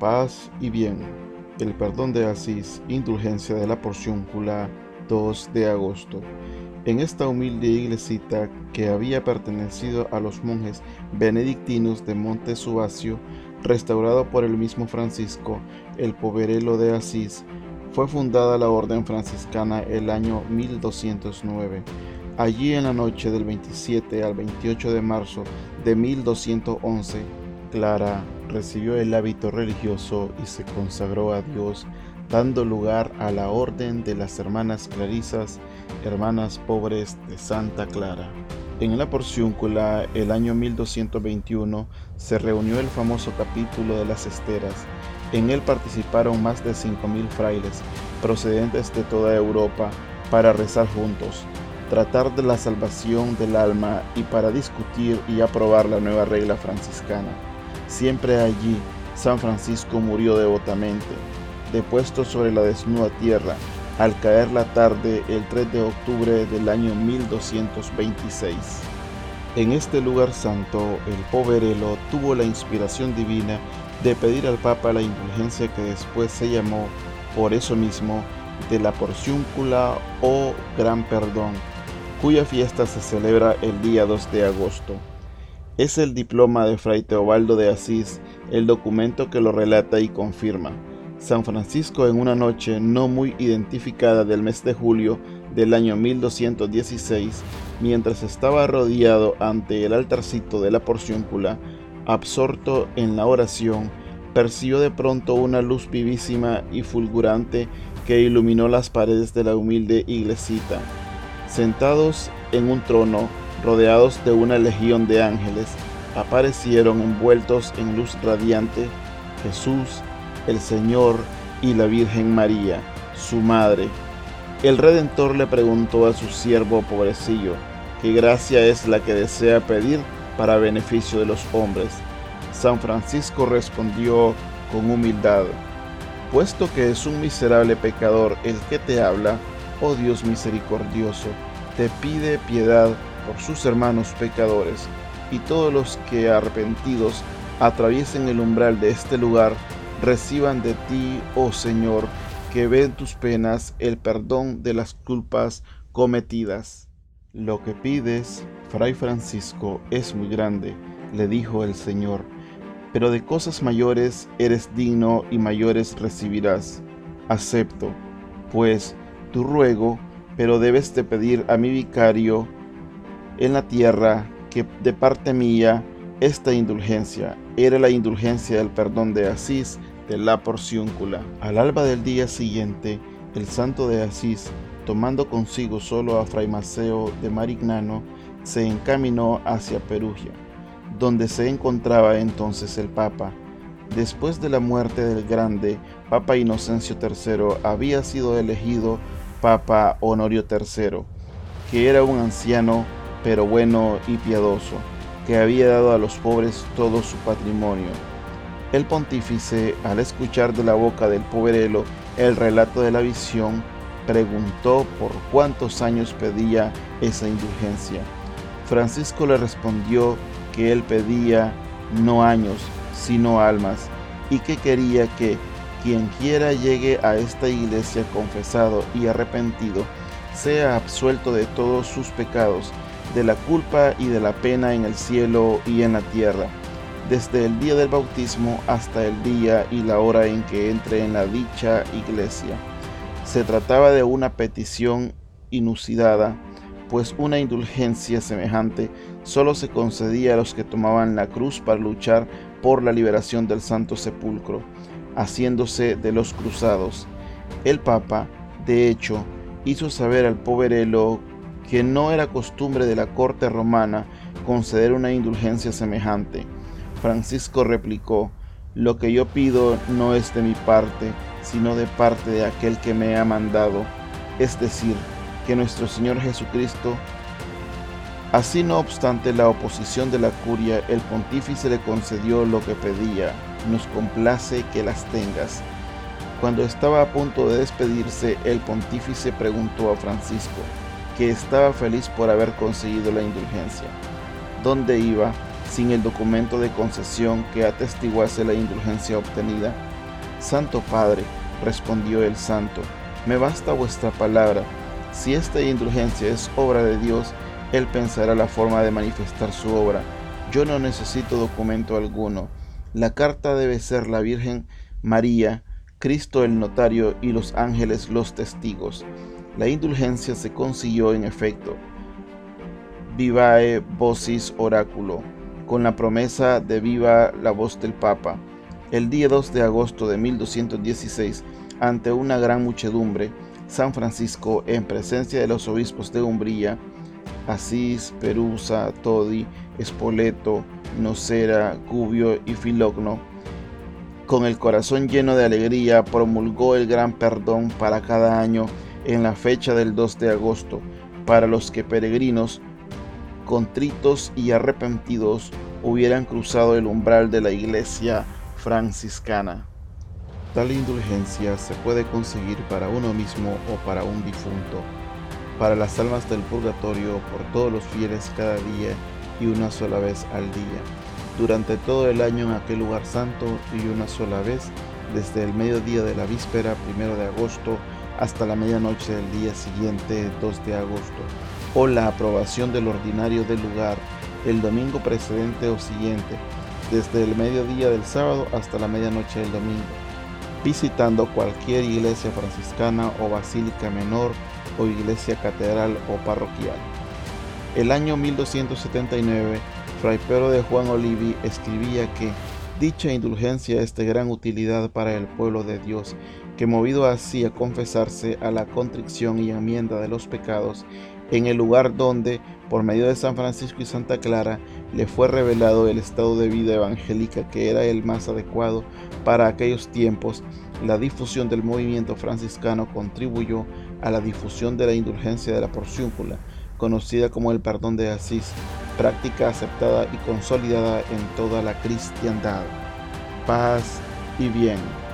Paz y bien. El perdón de Asís, indulgencia de la porciúncula, 2 de agosto. En esta humilde iglesita que había pertenecido a los monjes benedictinos de Monte Subasio, restaurado por el mismo Francisco, el poverelo de Asís, fue fundada la orden franciscana el año 1209. Allí en la noche del 27 al 28 de marzo de 1211, Clara recibió el hábito religioso y se consagró a Dios, dando lugar a la orden de las hermanas clarisas, hermanas pobres de Santa Clara. En la porciúncula, el año 1221, se reunió el famoso capítulo de las esteras. En él participaron más de 5.000 frailes procedentes de toda Europa para rezar juntos, tratar de la salvación del alma y para discutir y aprobar la nueva regla franciscana. Siempre allí, San Francisco murió devotamente, depuesto sobre la desnuda tierra, al caer la tarde el 3 de octubre del año 1226. En este lugar santo, el poverelo tuvo la inspiración divina de pedir al Papa la indulgencia que después se llamó, por eso mismo, de la porciúncula o gran perdón, cuya fiesta se celebra el día 2 de agosto. Es el diploma de Fray Teobaldo de Asís el documento que lo relata y confirma. San Francisco en una noche no muy identificada del mes de julio del año 1216, mientras estaba rodeado ante el altarcito de la porciúncula, absorto en la oración, percibió de pronto una luz vivísima y fulgurante que iluminó las paredes de la humilde iglesita. Sentados en un trono, rodeados de una legión de ángeles, aparecieron envueltos en luz radiante Jesús, el Señor y la Virgen María, su madre. El Redentor le preguntó a su siervo pobrecillo, ¿qué gracia es la que desea pedir para beneficio de los hombres? San Francisco respondió con humildad, puesto que es un miserable pecador el que te habla, oh Dios misericordioso, te pide piedad por sus hermanos pecadores, y todos los que arrepentidos atraviesen el umbral de este lugar, reciban de ti, oh Señor, que ve en tus penas el perdón de las culpas cometidas. Lo que pides, Fray Francisco, es muy grande, le dijo el Señor, pero de cosas mayores eres digno y mayores recibirás. Acepto, pues, tu ruego, pero debes de pedir a mi vicario en la tierra que de parte mía esta indulgencia era la indulgencia del perdón de Asís de la porciúncula. Al alba del día siguiente, el santo de Asís, tomando consigo solo a Fray Maceo de Marignano, se encaminó hacia Perugia, donde se encontraba entonces el Papa. Después de la muerte del grande Papa Inocencio III, había sido elegido Papa Honorio III, que era un anciano pero bueno y piadoso, que había dado a los pobres todo su patrimonio. El pontífice, al escuchar de la boca del poverelo el relato de la visión, preguntó por cuántos años pedía esa indulgencia. Francisco le respondió que él pedía no años, sino almas, y que quería que quien quiera llegue a esta iglesia confesado y arrepentido, sea absuelto de todos sus pecados de la culpa y de la pena en el cielo y en la tierra, desde el día del bautismo hasta el día y la hora en que entre en la dicha iglesia. Se trataba de una petición inusitada, pues una indulgencia semejante solo se concedía a los que tomaban la cruz para luchar por la liberación del Santo Sepulcro, haciéndose de los cruzados. El Papa, de hecho, hizo saber al poverelo que no era costumbre de la corte romana conceder una indulgencia semejante. Francisco replicó, lo que yo pido no es de mi parte, sino de parte de aquel que me ha mandado, es decir, que nuestro Señor Jesucristo. Así no obstante la oposición de la curia, el pontífice le concedió lo que pedía, nos complace que las tengas. Cuando estaba a punto de despedirse, el pontífice preguntó a Francisco, que estaba feliz por haber conseguido la indulgencia. ¿Dónde iba sin el documento de concesión que atestiguase la indulgencia obtenida? Santo Padre, respondió el santo, me basta vuestra palabra. Si esta indulgencia es obra de Dios, Él pensará la forma de manifestar su obra. Yo no necesito documento alguno. La carta debe ser la Virgen María, Cristo el notario y los ángeles los testigos. La indulgencia se consiguió en efecto. Vivae vocis oráculo, con la promesa de viva la voz del Papa. El día 2 de agosto de 1216, ante una gran muchedumbre, San Francisco, en presencia de los obispos de Umbría, Asís, Perusa, Todi, Espoleto, Nocera, Cubio y Filogno, con el corazón lleno de alegría, promulgó el gran perdón para cada año en la fecha del 2 de agosto, para los que peregrinos, contritos y arrepentidos, hubieran cruzado el umbral de la iglesia franciscana. Tal indulgencia se puede conseguir para uno mismo o para un difunto, para las almas del purgatorio, por todos los fieles cada día y una sola vez al día, durante todo el año en aquel lugar santo y una sola vez, desde el mediodía de la víspera primero de agosto hasta la medianoche del día siguiente 2 de agosto, o la aprobación del ordinario del lugar el domingo precedente o siguiente, desde el mediodía del sábado hasta la medianoche del domingo visitando cualquier iglesia franciscana o basílica menor o iglesia catedral o parroquial. El año 1279, Fray Pedro de Juan Olivi escribía que dicha indulgencia es de gran utilidad para el pueblo de Dios, que movido así a confesarse a la contrición y enmienda de los pecados, en el lugar donde, por medio de San Francisco y Santa Clara, le fue revelado el estado de vida evangélica que era el más adecuado para aquellos tiempos, la difusión del movimiento franciscano contribuyó a la difusión de la indulgencia de la porciúncula, conocida como el perdón de Asís, práctica aceptada y consolidada en toda la cristiandad. Paz y bien.